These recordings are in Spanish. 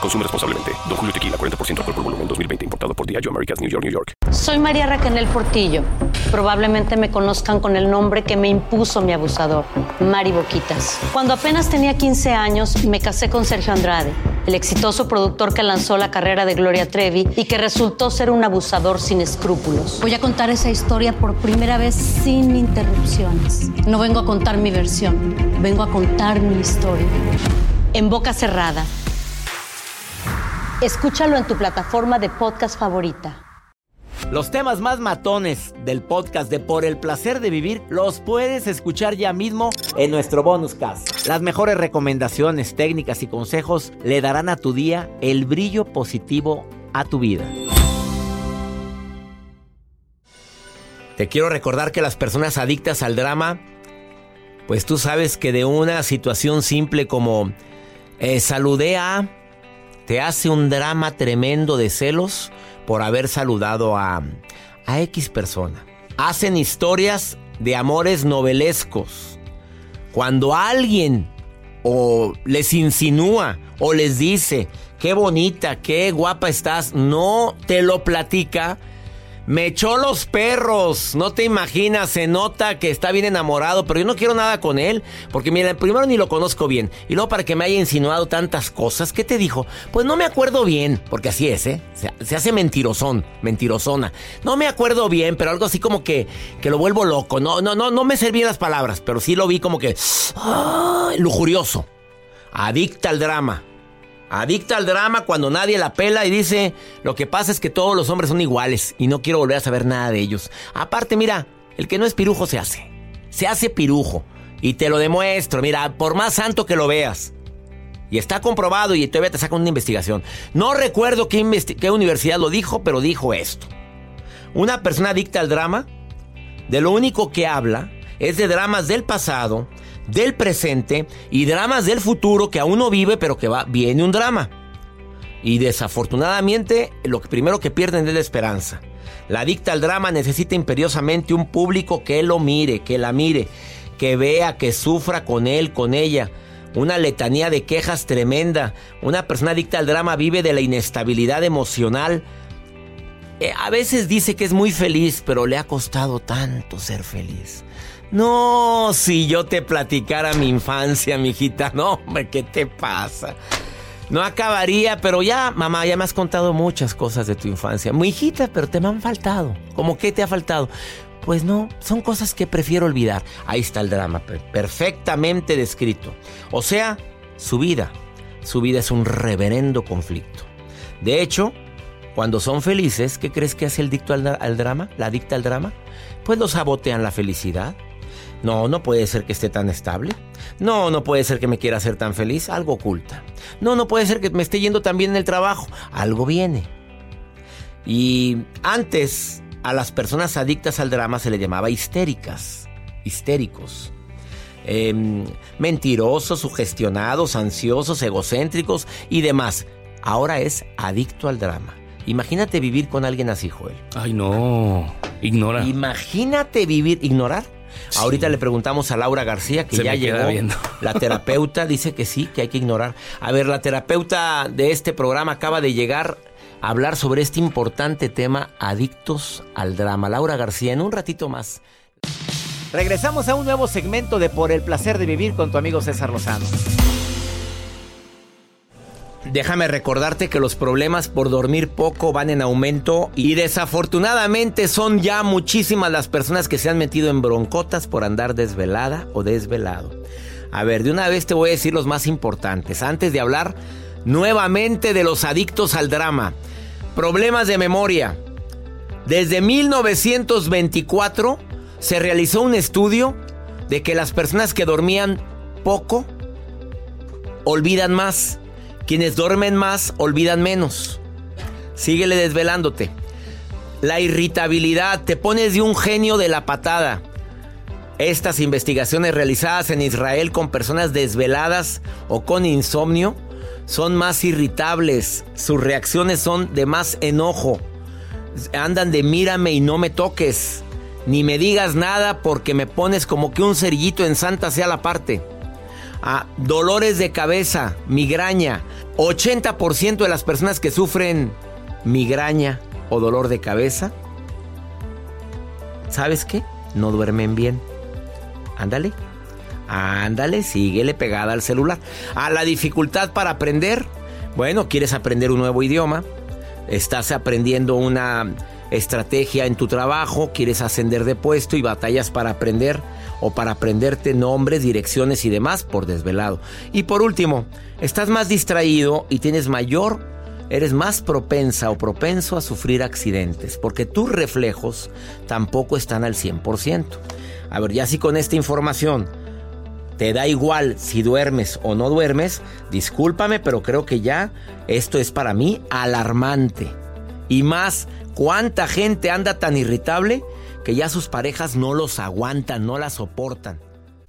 Consume responsablemente. Don Julio Tequila, 40% alcohol por volumen, 2020. Importado por Diageo Americas, New York, New York. Soy María Raquel Portillo. Probablemente me conozcan con el nombre que me impuso mi abusador, Mari Boquitas. Cuando apenas tenía 15 años, me casé con Sergio Andrade, el exitoso productor que lanzó la carrera de Gloria Trevi y que resultó ser un abusador sin escrúpulos. Voy a contar esa historia por primera vez sin interrupciones. No vengo a contar mi versión, vengo a contar mi historia. En boca cerrada Escúchalo en tu plataforma de podcast favorita. Los temas más matones del podcast de Por el placer de vivir los puedes escuchar ya mismo en nuestro bonus cast. Las mejores recomendaciones, técnicas y consejos le darán a tu día el brillo positivo a tu vida. Te quiero recordar que las personas adictas al drama, pues tú sabes que de una situación simple como eh, saludé a te hace un drama tremendo de celos por haber saludado a, a X persona. Hacen historias de amores novelescos. Cuando alguien o les insinúa o les dice, qué bonita, qué guapa estás, no te lo platica, me echó los perros. No te imaginas, se nota que está bien enamorado, pero yo no quiero nada con él. Porque mira, primero ni lo conozco bien. Y luego para que me haya insinuado tantas cosas, ¿qué te dijo? Pues no me acuerdo bien, porque así es, ¿eh? Se, hace mentirosón, mentirosona. No me acuerdo bien, pero algo así como que, que lo vuelvo loco. No, no, no, no me servían las palabras, pero sí lo vi como que... lujurioso. Adicta al drama. Adicta al drama cuando nadie la pela y dice, lo que pasa es que todos los hombres son iguales y no quiero volver a saber nada de ellos. Aparte, mira, el que no es pirujo se hace. Se hace pirujo. Y te lo demuestro, mira, por más santo que lo veas. Y está comprobado y todavía te saca una investigación. No recuerdo qué, qué universidad lo dijo, pero dijo esto. Una persona adicta al drama, de lo único que habla es de dramas del pasado, del presente y dramas del futuro que aún no vive, pero que va, viene un drama. Y desafortunadamente, lo primero que pierden es la esperanza. La adicta al drama necesita imperiosamente un público que lo mire, que la mire, que vea, que sufra con él, con ella. Una letanía de quejas tremenda. Una persona adicta al drama vive de la inestabilidad emocional. Eh, a veces dice que es muy feliz, pero le ha costado tanto ser feliz. No, si yo te platicara mi infancia, mijita. No, hombre, ¿qué te pasa? No acabaría, pero ya, mamá, ya me has contado muchas cosas de tu infancia. Muy hijita, pero te me han faltado. ¿Cómo qué te ha faltado? Pues no, son cosas que prefiero olvidar. Ahí está el drama, perfectamente descrito. O sea, su vida. Su vida es un reverendo conflicto. De hecho, cuando son felices, ¿qué crees que hace el dicto al, al drama? ¿La dicta al drama? Pues lo sabotean la felicidad no, no puede ser que esté tan estable. No, no puede ser que me quiera hacer tan feliz. Algo oculta. No, no puede ser que me esté yendo tan bien en el trabajo. Algo viene. Y antes a las personas adictas al drama se le llamaba histéricas, histéricos. Em, mentirosos, sugestionados, ansiosos, egocéntricos y demás. Ahora es adicto al drama. Imagínate vivir con alguien así, Joel. Ay, no. Ignora. Imagínate vivir, ignorar. Ahorita le preguntamos a Laura García, que ya llegó. La terapeuta dice que sí, que hay que ignorar. A ver, la terapeuta de este programa acaba de llegar a hablar sobre este importante tema, adictos al drama. Laura García, en un ratito más. Regresamos a un nuevo segmento de Por el placer de vivir con tu amigo César Lozano. Déjame recordarte que los problemas por dormir poco van en aumento y desafortunadamente son ya muchísimas las personas que se han metido en broncotas por andar desvelada o desvelado. A ver, de una vez te voy a decir los más importantes, antes de hablar nuevamente de los adictos al drama. Problemas de memoria. Desde 1924 se realizó un estudio de que las personas que dormían poco olvidan más. Quienes duermen más olvidan menos. Síguele desvelándote. La irritabilidad, te pones de un genio de la patada. Estas investigaciones realizadas en Israel con personas desveladas o con insomnio son más irritables, sus reacciones son de más enojo, andan de mírame y no me toques, ni me digas nada porque me pones como que un cerillito en santa sea la parte. Ah, dolores de cabeza, migraña. 80% de las personas que sufren migraña o dolor de cabeza, ¿sabes qué? No duermen bien. Ándale. Ándale, síguele pegada al celular. A la dificultad para aprender. Bueno, quieres aprender un nuevo idioma. Estás aprendiendo una estrategia en tu trabajo, quieres ascender de puesto y batallas para aprender o para aprenderte nombres, direcciones y demás por desvelado. Y por último, estás más distraído y tienes mayor, eres más propensa o propenso a sufrir accidentes porque tus reflejos tampoco están al 100%. A ver, ya si con esta información te da igual si duermes o no duermes, discúlpame, pero creo que ya esto es para mí alarmante. Y más, ¿cuánta gente anda tan irritable que ya sus parejas no los aguantan, no la soportan?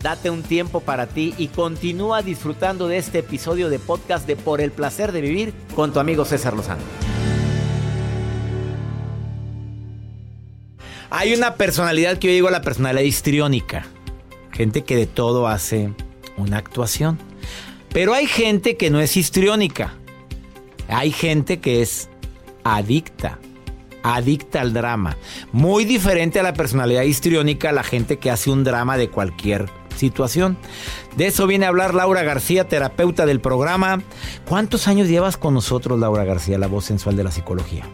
Date un tiempo para ti y continúa disfrutando de este episodio de podcast de Por el Placer de Vivir con tu amigo César Lozano. Hay una personalidad que yo digo la personalidad histriónica. Gente que de todo hace una actuación. Pero hay gente que no es histriónica. Hay gente que es adicta. Adicta al drama. Muy diferente a la personalidad histriónica, la gente que hace un drama de cualquier situación. De eso viene a hablar Laura García, terapeuta del programa. ¿Cuántos años llevas con nosotros, Laura García, la voz sensual de la psicología?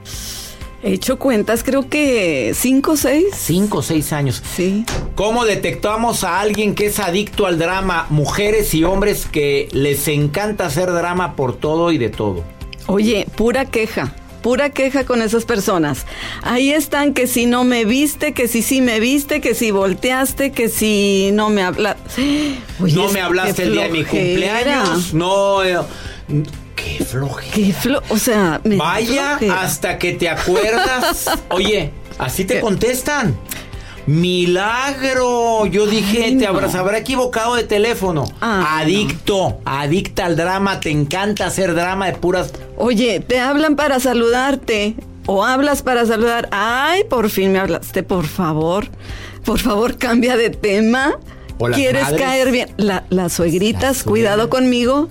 He hecho cuentas, creo que cinco o seis. Cinco o seis años. Sí. ¿Cómo detectamos a alguien que es adicto al drama? Mujeres y hombres que les encanta hacer drama por todo y de todo. Oye, pura queja. Pura queja con esas personas. Ahí están que si no me viste, que si sí me viste, que si volteaste, que si no me hablaste. no me hablaste el día de mi cumpleaños. No. eh, qué flojera. Qué flo o sea, me Vaya flojera. hasta que te acuerdas. Oye, así te ¿Qué? contestan. Milagro. Yo dije, Ay, te no. habrás habrá equivocado de teléfono. Ah, Adicto, adicta al drama. Te encanta hacer drama de puras. Oye, te hablan para saludarte. O hablas para saludar. Ay, por fin me hablaste, por favor. Por favor, cambia de tema. ¿Quieres madres. caer bien? La- las suegritas, Las cuidado conmigo.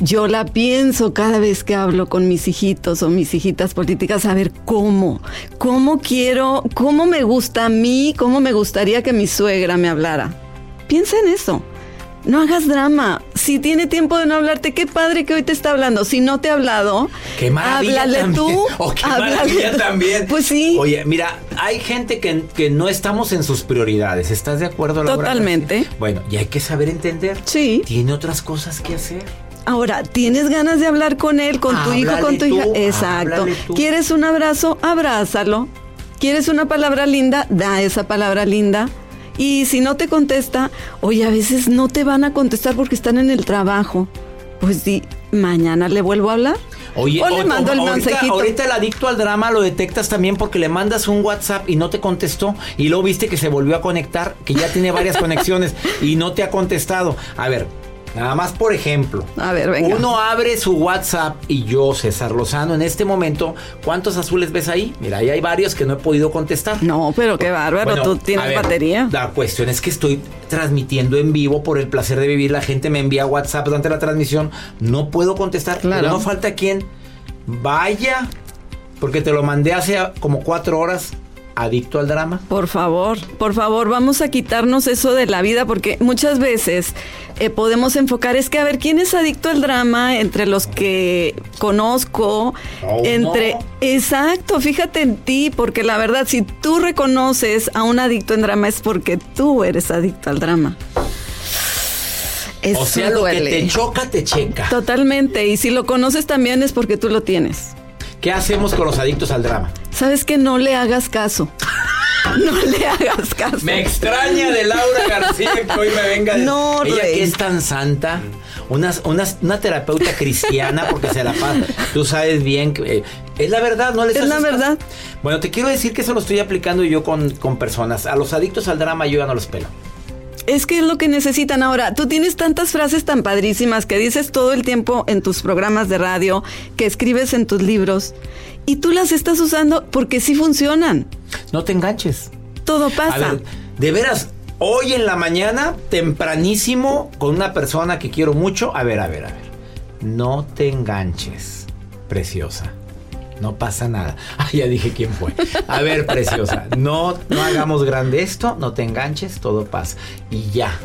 Yo la pienso cada vez que hablo con mis hijitos o mis hijitas políticas, a ver cómo, cómo quiero, cómo me gusta a mí, cómo me gustaría que mi suegra me hablara. Piensa en eso. No hagas drama. Si tiene tiempo de no hablarte, qué padre que hoy te está hablando. Si no te ha hablado, Qué maravilla háblale también. tú. Oh, qué háblale maravilla tú. también. Pues sí. Oye, mira, hay gente que, que no estamos en sus prioridades. ¿Estás de acuerdo, Laura? Totalmente. Bueno, y hay que saber entender. Sí. Tiene otras cosas que hacer. Ahora, ¿tienes ganas de hablar con él, con tu hijo, con tu hija? Exacto. ¿Quieres un abrazo? Abrázalo. ¿Quieres una palabra linda? Da esa palabra linda. Y si no te contesta, oye, a veces no te van a contestar porque están en el trabajo. Pues di, mañana le vuelvo a hablar. Oye, o le o- mando el ahorita, mensajito. ahorita el adicto al drama lo detectas también porque le mandas un WhatsApp y no te contestó y luego viste que se volvió a conectar, que ya tiene varias conexiones y no te ha contestado. A ver, nada más por ejemplo. A ver, venga. Uno abre su WhatsApp y yo, César Lozano, en este momento, ¿cuántos azules ves ahí? Mira, ahí hay varios que no he podido contestar. No, pero qué bárbaro, Bueno, tú tienes ver, batería. La cuestión es que estoy transmitiendo en vivo por el placer de vivir. La gente me envía WhatsApp durante la transmisión. No puedo contestar. Claro. Pero no falta quien vaya, porque te lo mandé hace como cuatro horas. Adicto al drama. Por favor, por favor, vamos a quitarnos eso de la vida porque muchas veces eh, podemos enfocar, es que a ver, ¿quién es adicto al drama entre los que conozco? Oh, entre... no. Exacto, fíjate en ti, porque la verdad, si tú reconoces a un adicto en drama es porque tú eres adicto al drama. Eso o sea, lo duele. que te choca, te checa. Totalmente, y si lo conoces también es porque tú lo tienes. ¿Qué hacemos con los adictos al drama? Sabes que no le hagas caso. No le hagas caso. Me extraña de Laura García que hoy me venga. de- No, Ella Rey. que es tan santa, una, una, una terapeuta cristiana, porque se la pasa. Tú sabes bien que. eh, es la verdad, no les Es la caso. verdad. Bueno, te quiero decir que eso lo estoy aplicando yo con, con personas. A los adictos al drama yo ya no los pelo. Es que es lo que necesitan ahora. Tú tienes tantas frases tan padrísimas que dices todo el tiempo en tus programas de radio, que escribes en tus libros, y tú las estás usando porque sí funcionan. No te enganches. Todo A pasa. ver, de veras, hoy en la mañana, tempranísimo, con una persona que quiero mucho. A ver, a ver, a ver. No te enganches, preciosa. No pasa nada. Ah, ya dije quién fue. A ver, preciosa. No, no hagamos grande esto, no te enganches, todo pasa. Y ya.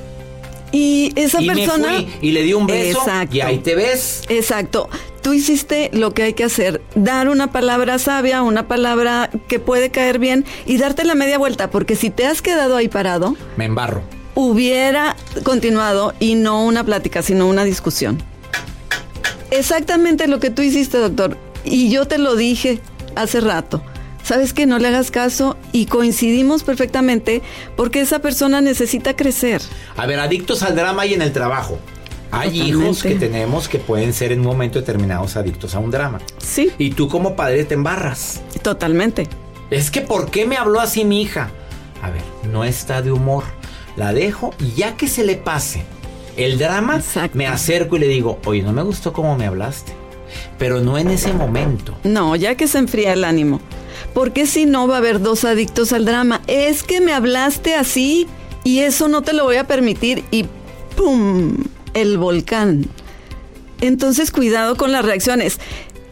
Y esa y persona. me fui y le di un beso Exacto. y ahí te ves. Exacto. Tú hiciste lo que hay que hacer, dar una palabra sabia, una palabra que puede caer bien y darte la media vuelta, porque si te has quedado ahí parado, Me embarro. hubiera continuado y no una plática, sino una discusión. Exactamente lo que tú hiciste, doctor. Y yo te lo dije hace rato. Sabes que no le hagas caso y coincidimos perfectamente porque esa persona necesita crecer. A ver, adictos al drama y en el trabajo. Hay hijos que tenemos que pueden ser en un momento determinados adictos a un drama. Sí, Y tú como padre te embarras. totalmente. Es que ¿por qué me habló así mi hija? A ver, no está de humor. La dejo y ya que se le pase el drama, Exacto. me acerco y le digo, oye, no me gustó cómo me hablaste. Pero no en ese momento. No, ya que se enfría el ánimo. Porque si no va a haber dos adictos al drama. Es que me hablaste así y eso no te lo voy a permitir y ¡pum! El volcán. Entonces cuidado con las reacciones.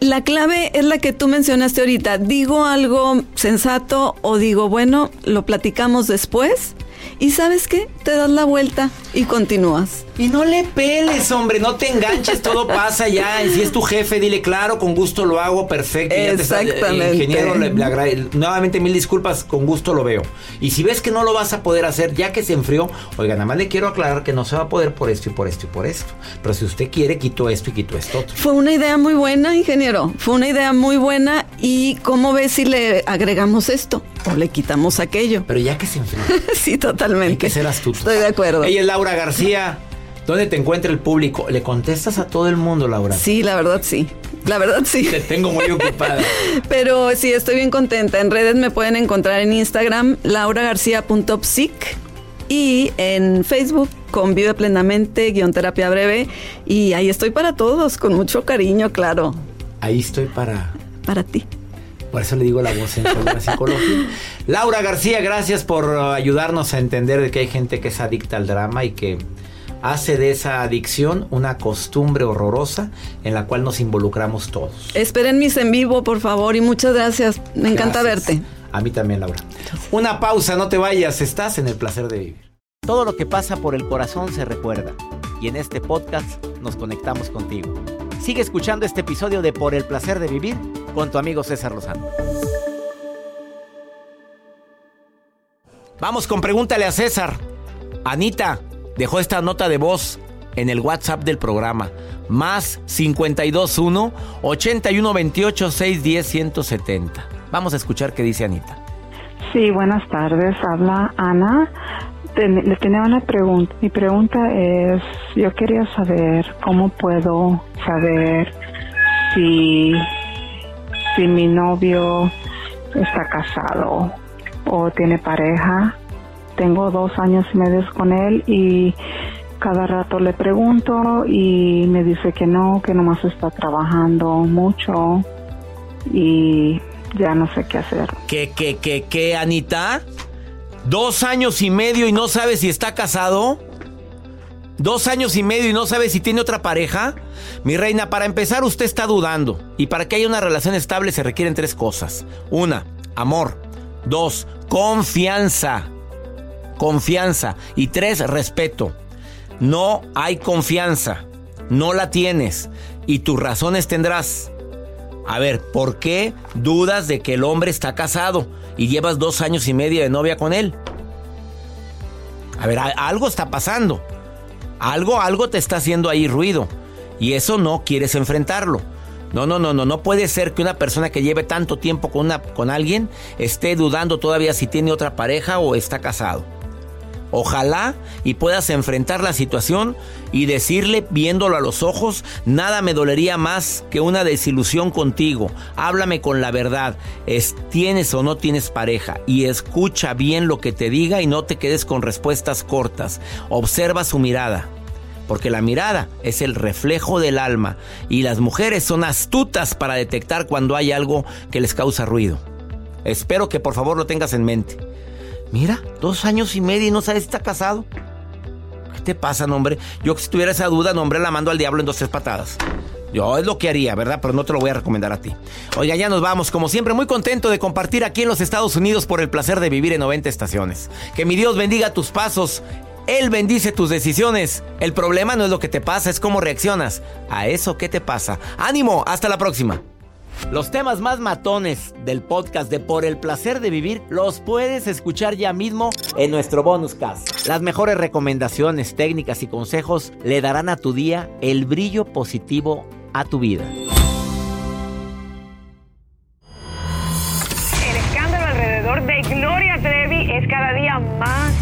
La clave es la que tú mencionaste ahorita. Digo algo sensato o digo, bueno, lo platicamos después. Y sabes qué? Te das la vuelta y continúas. Y no le peles, hombre, no te enganches, todo pasa ya. Y si es tu jefe, dile claro, con gusto lo hago, perfecto. Exactamente. ingeniero, le- le nuevamente mil disculpas, con gusto lo veo. Y si ves que no lo vas a poder hacer, ya que se enfrió, oiga, nada más le quiero aclarar que no se va a poder por esto y por esto y por esto. Pero si usted quiere, quito esto y quito esto otro. Fue una idea muy buena, ingeniero. Fue una idea muy buena. ¿Y cómo ves si le agregamos esto o le quitamos aquello? Pero ya que se enfrió. sí, totalmente. Hay que ser astutos. Estoy de acuerdo. Ella es Laura García. ¿Dónde te encuentra el público? ¿Le contestas a todo el mundo, Laura? Sí, la verdad sí. La verdad sí. Te tengo muy ocupada. Pero sí, estoy bien contenta. En redes me pueden encontrar en Instagram, lauragarcia.psic y en Facebook, Convive Plenamente, guion terapia breve. Y ahí estoy para todos, con mucho cariño, claro, Ahí estoy para para ti. Por eso le digo la voz en la psicología. Laura García, gracias por uh, ayudarnos a entender de que hay gente que es adicta al drama y que hace de esa adicción una costumbre horrorosa en la cual nos involucramos todos. Esperen mis en vivo, por favor, y muchas gracias. Me encanta Gracias. verte. A mí también, Laura. Una pausa, no te vayas, estás en el placer de vivir. Todo lo que pasa por el corazón se recuerda y en este podcast nos conectamos contigo. Sigue escuchando este episodio de Por el placer de vivir con tu amigo César Lozano. Vamos con pregúntale a César. Anita dejó esta nota de voz en el WhatsApp del programa. Más 521 8128 610 170. Vamos a escuchar qué dice Anita. Sí, buenas tardes. Habla Ana. le tenía una pregunta. Mi pregunta es, yo quería saber cómo puedo saber si, si mi novio está casado o tiene pareja. Tengo dos años y medio con él y cada rato le pregunto y me dice que no, que nomás está trabajando mucho y ya no sé qué hacer. ¿Qué, qué, qué, qué, Anita? ¿Dos años y medio y no sabe si está casado? ¿Dos años y medio y no sabe si tiene otra pareja? Mi reina, para empezar usted está dudando. Y para que haya una relación estable se requieren tres cosas. Una, amor. Dos, confianza. Confianza. Y tres, respeto. No hay confianza. No la tienes. Y tus razones tendrás. A ver, ¿por qué dudas de que el hombre está casado y llevas dos años y medio de novia con él? A ver, algo está pasando. Algo, algo te está haciendo ahí ruido. Y eso no quieres enfrentarlo. No, no, no, no, no puede ser que una persona que lleve tanto tiempo con, una, con alguien esté dudando todavía si tiene otra pareja o está casado. Ojalá y puedas enfrentar la situación y decirle, viéndolo a los ojos, nada me dolería más que una desilusión contigo. Háblame con la verdad. Es, ¿Tienes o no tienes pareja? Y escucha bien lo que te diga y no te quedes con respuestas cortas. Observa su mirada. Porque la mirada es el reflejo del alma y las mujeres son astutas para detectar cuando hay algo que les causa ruido. Espero que por favor lo tengas en mente. Mira, dos años y medio y no sabes si está casado. ¿Qué te pasa, nombre? Yo si tuviera esa duda, nombre, la mando al diablo en dos tres patadas. Yo es lo que haría, ¿verdad? Pero no te lo voy a recomendar a ti. Oiga, ya nos vamos. Como siempre, muy contento de compartir aquí en los Estados Unidos por el placer de vivir en 90 estaciones. Que mi Dios bendiga tus pasos. Él bendice tus decisiones. El problema no es lo que te pasa, es cómo reaccionas. A eso, ¿qué te pasa? Ánimo, hasta la próxima. Los temas más matones del podcast de Por el placer de vivir los puedes escuchar ya mismo en nuestro bonus cast. Las mejores recomendaciones, técnicas y consejos le darán a tu día el brillo positivo a tu vida. El escándalo alrededor de Gloria Trevi es cada día más